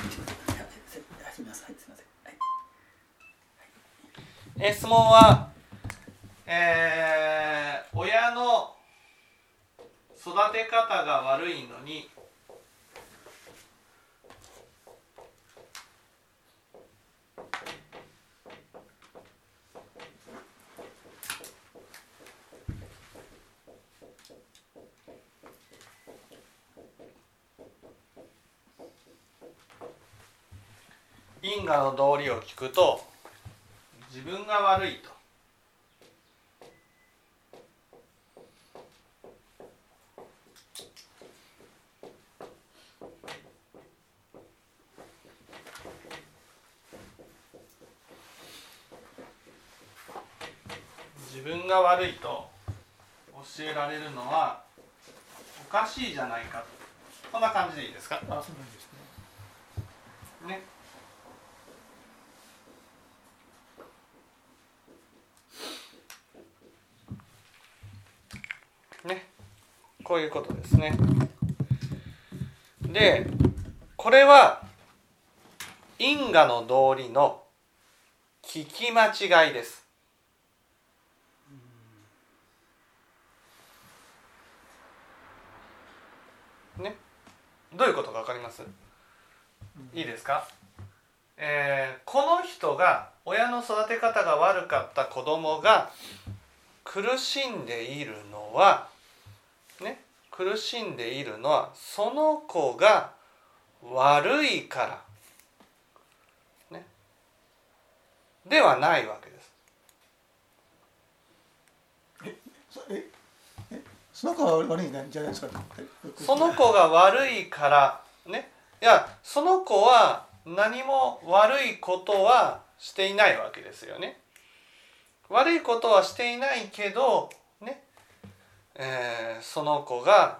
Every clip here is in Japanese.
え質問は、えー、親の育て方が悪いのに因果の道理を聞くと自分が悪いと。自分が悪いと教えられるのはおかしいじゃないか。とこんな感じでいいですか？あそうなんですねねねこういうことですね。でこれは因果の道理の聞き間違いです。ね？どういうことか分かります？いいですか、えーこの人が親の育て方が悪かった子供が苦しんでいるのは苦しんでいるのはその子が悪いから。ね。ではないわけです。そええその子は悪いんじゃないですか？その子が悪いからね。いやその子は何も悪いことはしていないわけですよね。悪いことはしていないけどね、えーその子が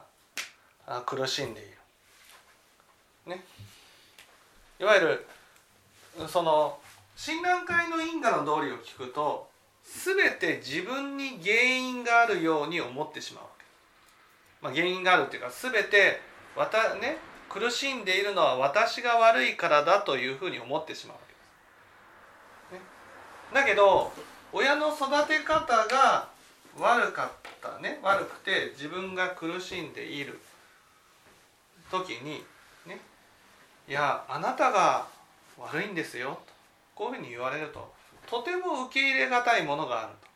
苦しんでいる。ね、いわゆるその診断会の因果の道理を聞くと全て自分に原因があるように思ってしまうわけ。まあ、原因があるっていうか全てわた、ね、苦しんでいるのは私が悪いからだというふうに思ってしまうわけです。ね、だけど親の育て方が悪かったね悪くて自分が苦しんでいる時にねいやあなたが悪いんですよとこういうふうに言われるととても受け入れがたいものがあると。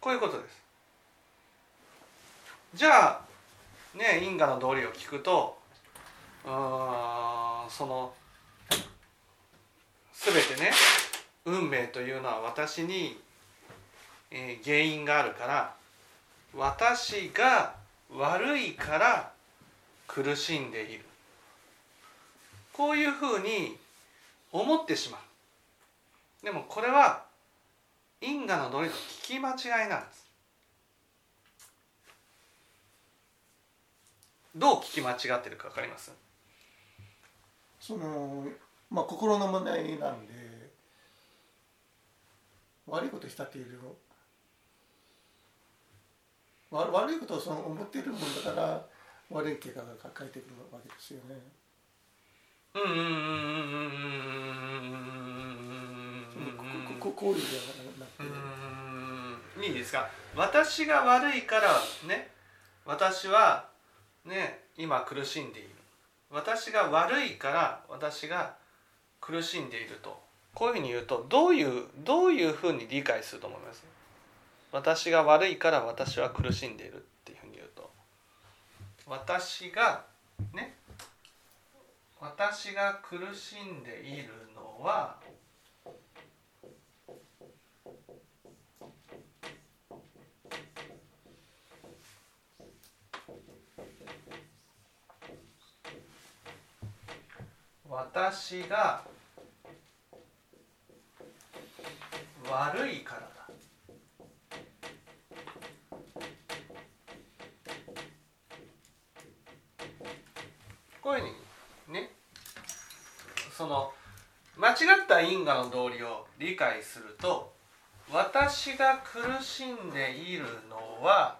こういうことです。じゃあね因果の道理を聞くとうーんその全てね運命というのは私に、えー原因があるから私が悪いから苦しんでいる。こういうふうに思ってしまう。でもこれは因果の道理の聞き間違いなんです。どう聞き間違ってるか分かります？そのまあ心の問題なんで。悪いことしたっていうよ悪いことをその思っているもんだから悪い結果が返ってくるわけですよね。うんうんうんうんうんこ行為ではなくていいですか私が悪いからね私はね今苦しんでいる私が悪いから私が苦しんでいるとこういうふうに言うとどういうどういうふうに理解すると思います？私が悪いから私は苦しんでいるっていうふうに言うと。私がね？私が苦しんでいるのは私が悪いからだ。こういうふうにねその間違った因果の道理を理解すると私が苦しんでいるのは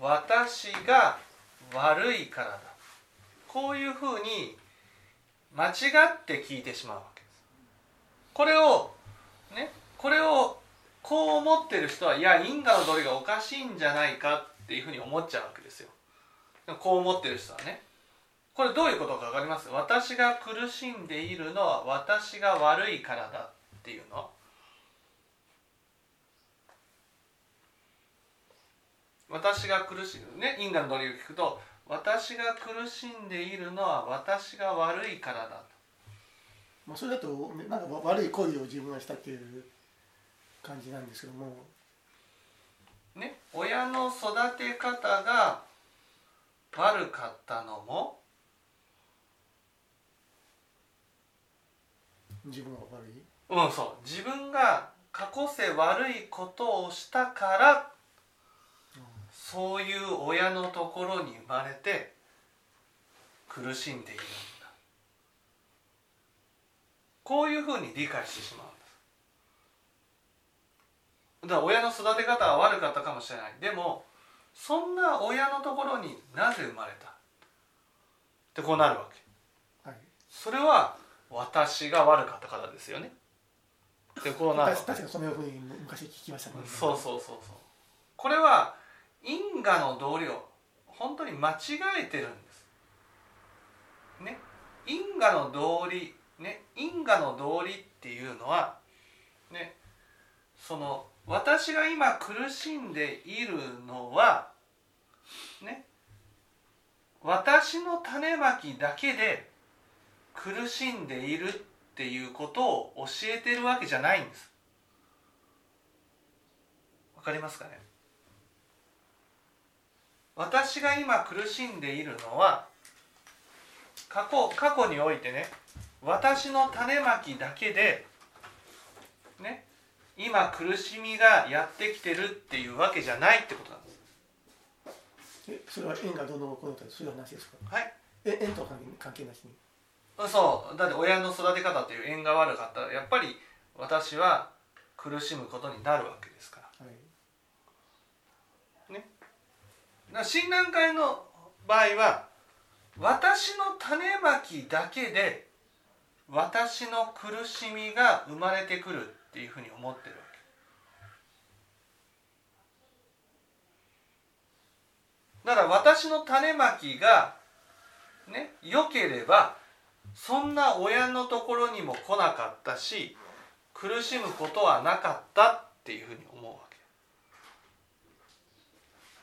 私が悪いからだ。こういうふうに間違って聞いてしまうわけです。これをねこれをこう思ってる人はいや因果の道理がおかしいんじゃないかっていうふうに思っちゃうわけですよ。こう思ってる人はね。これどういうことか分かります？私が苦しんでいるのは私が悪いからだっていうの。私が苦しいね因果の道理を聞くと私が苦しんでいるのは私が悪いからだまあ、それだとなんか悪い行為を自分がしたっていう感じなんですけども。ね親の育て方が悪かったのも？自分が悪い？うんそう。自分が過去世悪いことをしたからそういう親のところに生まれて苦しんでいるんだ。こういうふうに理解してしまうだから親の育て方は悪かったかもしれない。でもそんな親のところになぜ生まれた？ってこうなるわけ。はい。それは私が悪かったからですよね。でこうなるわけ。確 確かにそのように昔聞きましたね。そうそうそうそう。これは因果の道理を本当に間違えてるんです。ね。因果の道理ね。因果の道理っていうのはね。その私が今苦しんでいるのはね私の種まきだけで苦しんでいるっていうことを教えてるわけじゃないんです。わかりますかね？私が今苦しんでいるのは過去過去においてね私の種まきだけでね今苦しみがやってきてるっていうわけじゃないってことなんです。えそれは縁がどうのこうのとかそういう話ですか？はい。え縁とは関係なしに？そう。だって親の育て方という縁が悪かったらやっぱり私は苦しむことになるわけですから。はい。だから診断会の場合は私の種まきだけで私の苦しみが生まれてくるていうふうに思ってるわけ。だから私の種まきがね良ければそんな親のところにも来なかったし苦しむことはなかったっていうふうに思うわ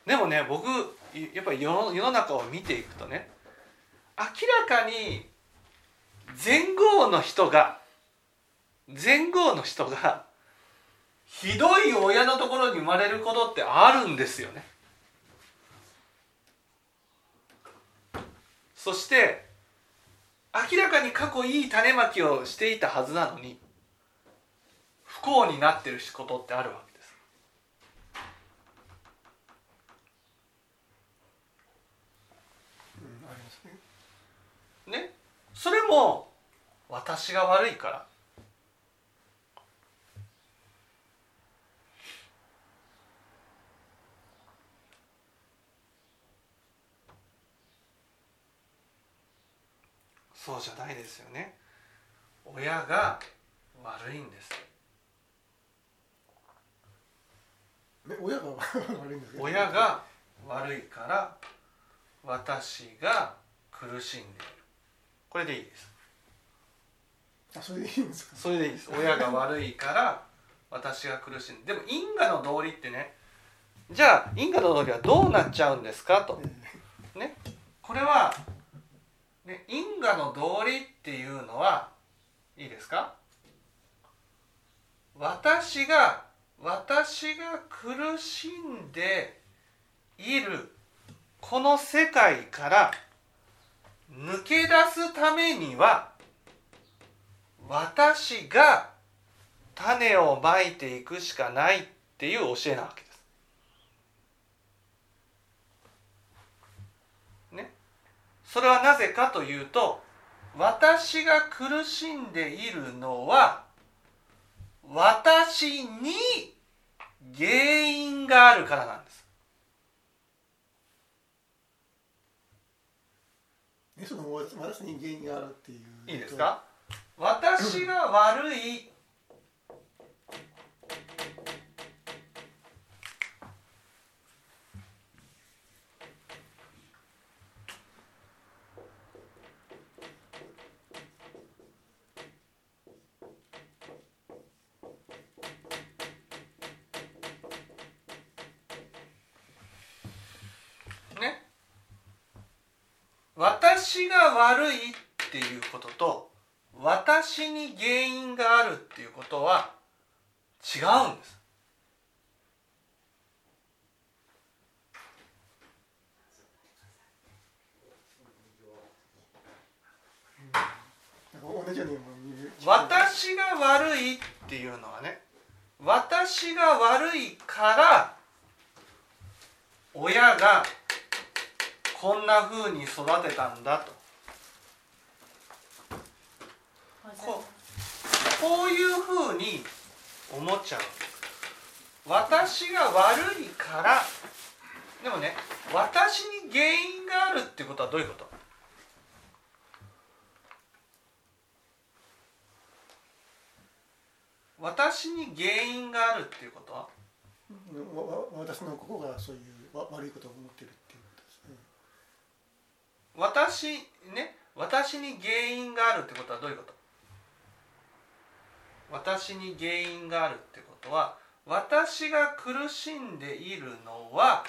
け。でもね僕やっぱり世の世の中を見ていくとね明らかに前後の人が前後の人がひどい親のところに生まれることってあるんですよね。そして明らかに過去いい種まきをしていたはずなのに不幸になってることってあるわけです。うんありますね。ね。それも私が悪いからそうじゃないですよね。親が悪いんです。ね親が悪いんです親が悪いから私が苦しんでいる。これでいいです。あそれでいいんですか？それでいいです。親が悪いから私が苦しんででも因果の道理ってねじゃあ因果の道理はどうなっちゃうんですか？と。え。ね。これは、ね、因果の道理っていうのはいいですか？私が私が苦しんでいるこの世界から抜け出すためには私が種をまいていくしかないっていう教えなわけです。ね、それはなぜかというと私が苦しんでいるのは私に原因があるからなんです。えその私に原因があるっていういいですか？私が悪いね私が悪いっていうことと私に原因があるっていうことは違うんです。私が悪いっていうのはね私が悪いから親がこんな風に育てたんだと。ここういう風に思っちゃう。私が悪いから。でもね私に原因があるってことはどういうこと？私に原因があるっていうこと私のここがそういうわ悪いことを思ってるっていう私ね私に原因があるってことはどういうこと？私に原因があるってことは私が苦しんでいるのは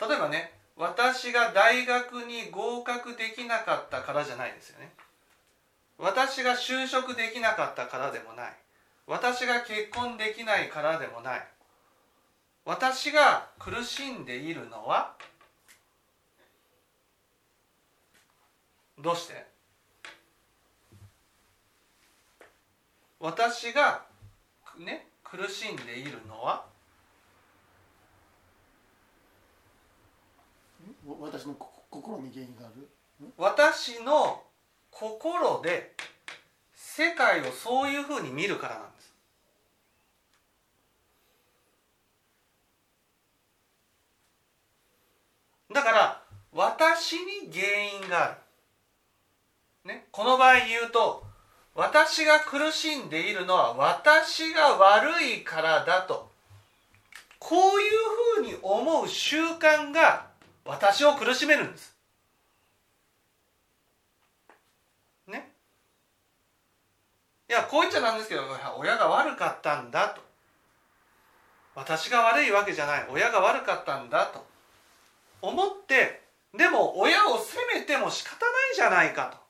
例えばね私が大学に合格できなかったからじゃないですよね。私が就職できなかったからでもない。私が結婚できないからでもない。私が苦しんでいるのはどうして？私がね苦しんでいるのは？わ私のこ心に原因がある？私の心で世界をそういうふうに見るからなんです。だから私に原因がある、ね、この場合に言うと私が苦しんでいるのは私が悪いからだと。こういうふうに思う習慣が私を苦しめるんです。ね。いやこう言っちゃなんですけど親が悪かったんだと。私が悪いわけじゃない。親が悪かったんだと思ってでも親を責めても仕方ないじゃないかと。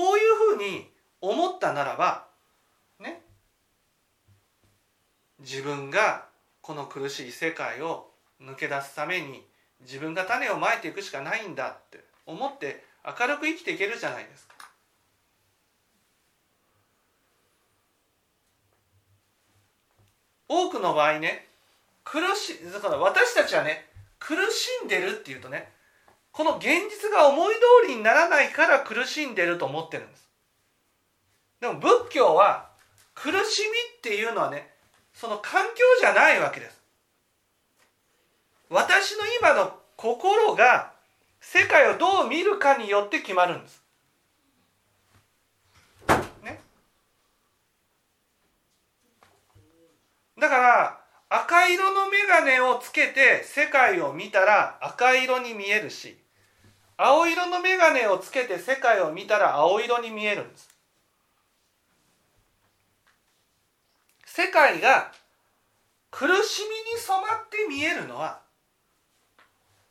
こういうふうに思ったならばね自分がこの苦しい世界を抜け出すために自分が種をまいていくしかないんだって思って明るく生きていけるじゃないですか。多くの場合ね苦しだから私たちはね苦しんでるっていうとねこの現実が思い通りにならないから苦しんでると思ってるんです。でも仏教は苦しみっていうのはねその環境じゃないわけです。私の今の心が世界をどう見るかによって決まるんです。ね。だから赤色の眼鏡をつけて世界を見たら赤色に見えるし青色の眼鏡をつけて世界を見たら青色に見えるんです。世界が苦しみに染まって見えるのは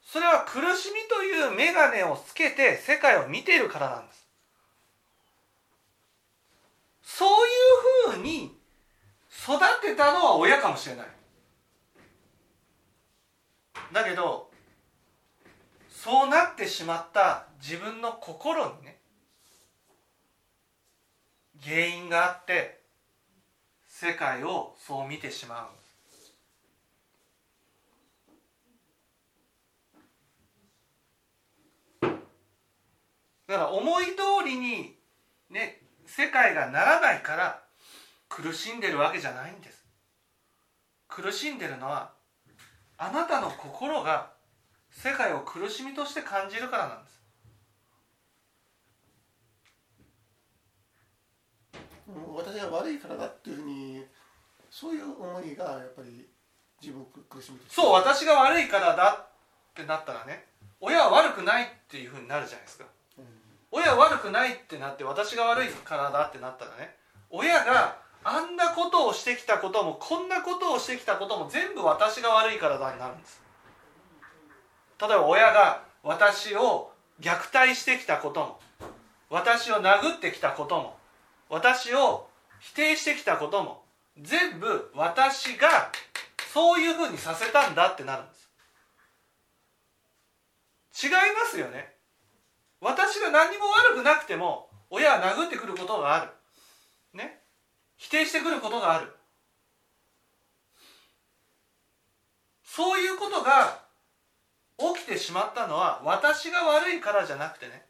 それは苦しみという眼鏡をつけて世界を見ているからなんです。そういうふうに育てたのは親かもしれない。だけどそうなってしまった自分の心にね原因があって世界をそう見てしまう。だから思い通りにね世界がならないから苦しんでるわけじゃないんです。苦しんでるのはあなたの心が世界を苦しみとして感じるからなんです。私が悪いからだっていうふうにそういう思いがやっぱり自分を苦しめて。そう私が悪いからだってなったらね親は悪くないっていうふうになるじゃないですか。うん。親は悪くないってなって私が悪いからだってなったらね親があんなことをしてきたこともこんなことをしてきたことも全部私が悪いからだになるんです例えば親が私を虐待してきたことも私を殴ってきたことも私を否定してきたことも全部私がそういうふうにさせたんだってなるんです。違いますよね。私が何も悪くなくても親は殴ってくることがある。ね。否定してくることがある。そういうことが起きてしまったのは私が悪いからじゃなくてね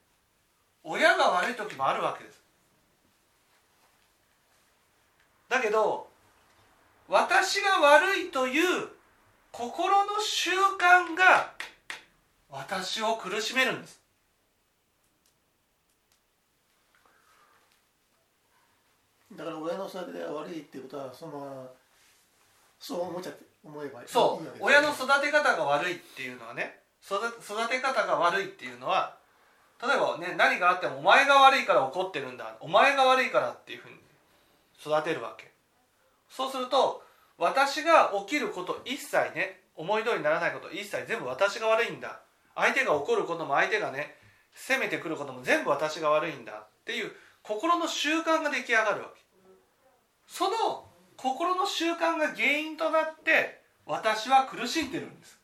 親が悪い時もあるわけです。だけど私が悪いという心の習慣が私を苦しめるんです。だから親の育てが悪いっていうことはそのそう思っちゃって。思えばいいそう。親の育て方が悪いっていうのはね育育て方が悪いっていうのは例えばね何があってもお前が悪いから怒ってるんだお前が悪いからっていうふうに育てるわけ。そうすると私が起きること一切ね思い通りにならないこと一切全部私が悪いんだ。相手が怒ることも相手がね責めてくることも全部私が悪いんだっていう心の習慣が出来上がるわけ。その心の習慣が原因となって私は苦しんでるんです。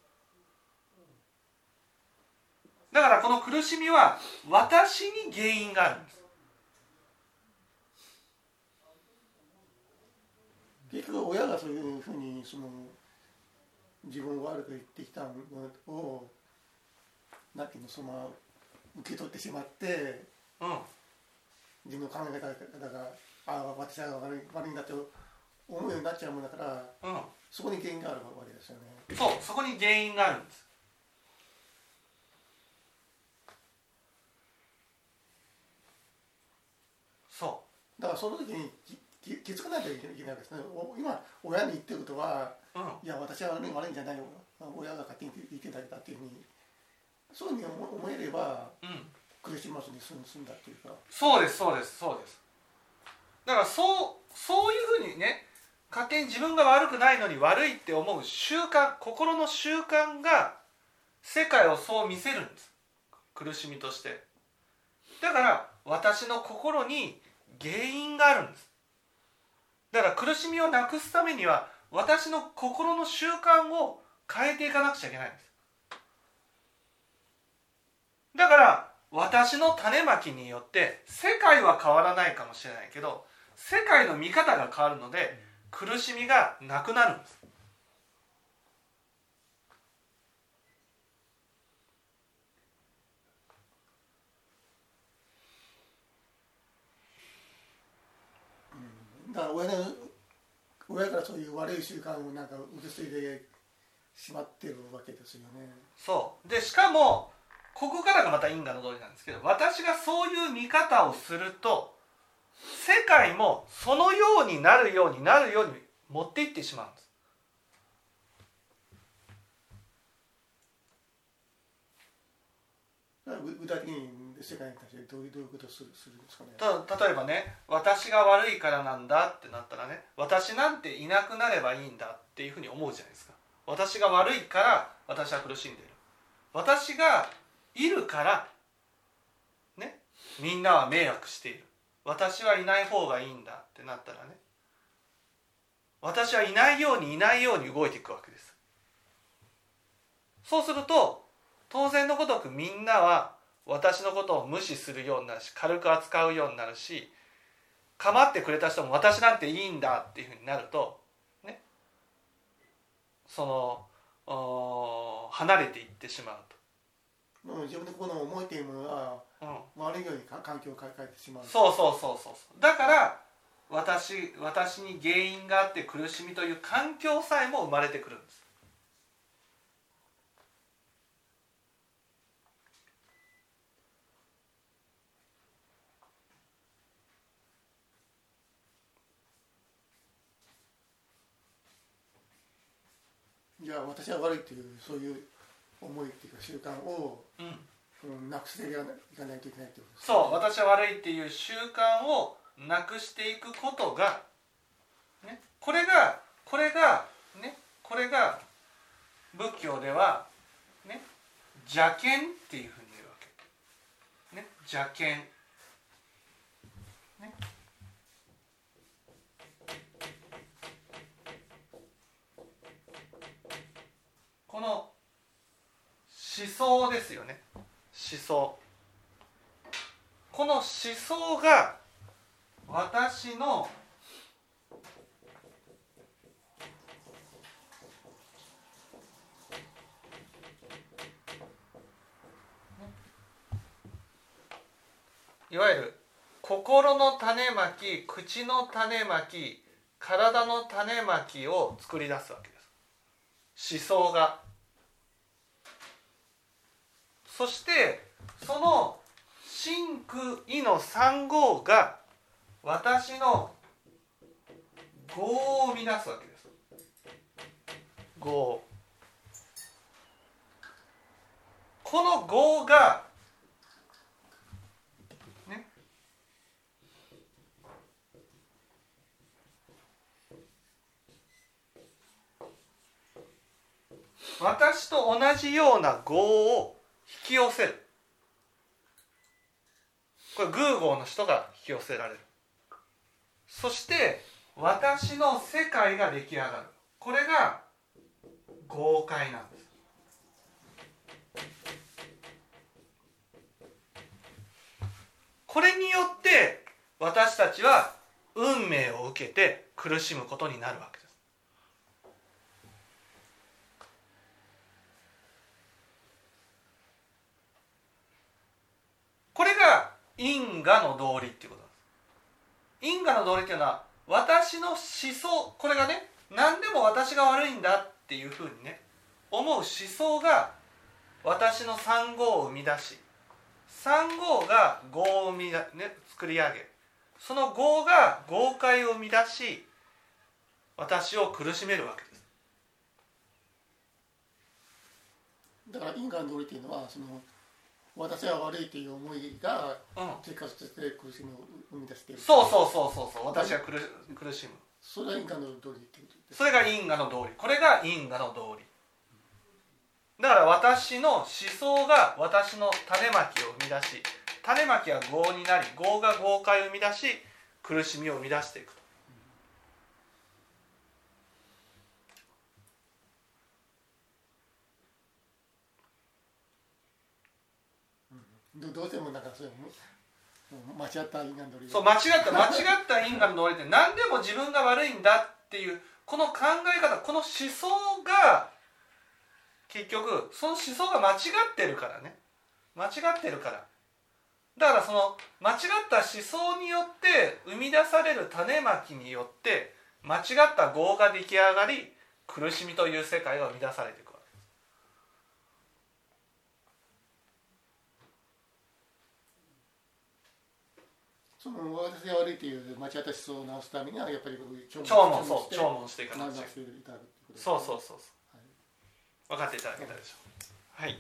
だからこの苦しみは私に原因があるんです。結局親がそういうふうにその自分を悪く言ってきたのをなんていうのそのまま受け取ってしまってうん。自分の考え方がああ私が悪い悪いんだって思うようになっちゃうもんだからうん。そこに原因があるわけですよね。そうそこに原因があるんです。そだからその時にきき気づかないといけないわけですね。お今親に言ってることはううん。いや私は悪い悪いんじゃないよ。親が勝手に言ってただけだっていうふうにそういうふうに思思えればうん。苦しまずに済んだっていうか。そうですそうですそうです。だからそうそういうふうにね勝手に自分が悪くないのに悪いって思う習慣心の習慣が世界をそう見せるんです。苦しみとして。だから私の心に原因があるんです。だから苦しみをなくすためには私の心の習慣を変えていかなくちゃいけないんです。だから私の種まきによって世界は変わらないかもしれないけど世界の見方が変わるので苦しみがなくなるんです。だから親の親からそういう悪い習慣をなんか受け継いでしまってるわけですよね。そう。でしかもここからがまた因果の通りなんですけど私がそういう見方をすると世界もそのようになるようになるように持っていってしまうんです。具具体的に世界に対してどういうどういうことをするするんですかね。た例えばね私が悪いからなんだってなったらね私なんていなくなればいいんだっていうふうに思うじゃないですか。私が悪いから私は苦しんでいる。私がいるからねみんなは迷惑している私はいない方がいいんだってなったらね私はいないようにいないように動いていくわけです。そうすると当然のごとくみんなは私のことを無視するようになるし軽く扱うようになるし構ってくれた人も私なんていいんだっていうふうになるとねその離れていってしまうもうん、自分でこの思いというものが、うん、悪いように環境を変えてしまう。そうそうそうそうだから私私に原因があって苦しみという環境さえも生まれてくるんです。じゃあ私は悪いというそういう思いっていうか習慣を、うんうん、なくしていかないといけないってことですそう私は悪いっていう習慣をなくしていくことが、ね、これがこれがねこれが仏教ではね邪見っていうふうに言うわけ。ね邪見。ね。この思想ですよね。思想。この思想が私のいわゆる心の種まき口の種まき体の種まきを作り出すわけです。思想が。そしてその真空意の三号が私の業を生み出すわけです。業この業がね。私と同じような業を引き寄せる。これ偶号の人が引き寄せられる。そして私の世界が出来上がる。これが豪快なんです。これによって私たちは運命を受けて苦しむことになるわけですこれが因果の道理っていうことなんです。因果の道理っていうのは私の思想これがね何でも私が悪いんだっていうふうにね思う思想が私の三号を生み出し三号が業を生み、ね、作り上げその業が豪快を生み出し私を苦しめるわけです。だから因果の道理っていうのはその私は悪いという思いがうん。結果として苦しみを生み出している。そうそうそうそうそう。私が苦し苦しむそれが因果の道理ってことそれが因果の道理。これが因果の道理。だから私の思想が私の種まきを生み出し種まきは業になり業が豪快を生み出し苦しみを生み出していくとどどうしてもなんかそれももう間違った因果の道理そう間違った間違った因果の道理って何でも自分が悪いんだっていうこの考え方この思想が結局その思想が間違ってるからね。間違ってるから。だからその間違った思想によって生み出される種まきによって間違った業が出来上がり苦しみという世界が生み出されていくその私が悪いという間違った思想を直すためにはやっぱり聴聞そうして聴聞していかなくちゃそうそうそうそう。はい。分かっていただけたでしょう。かはい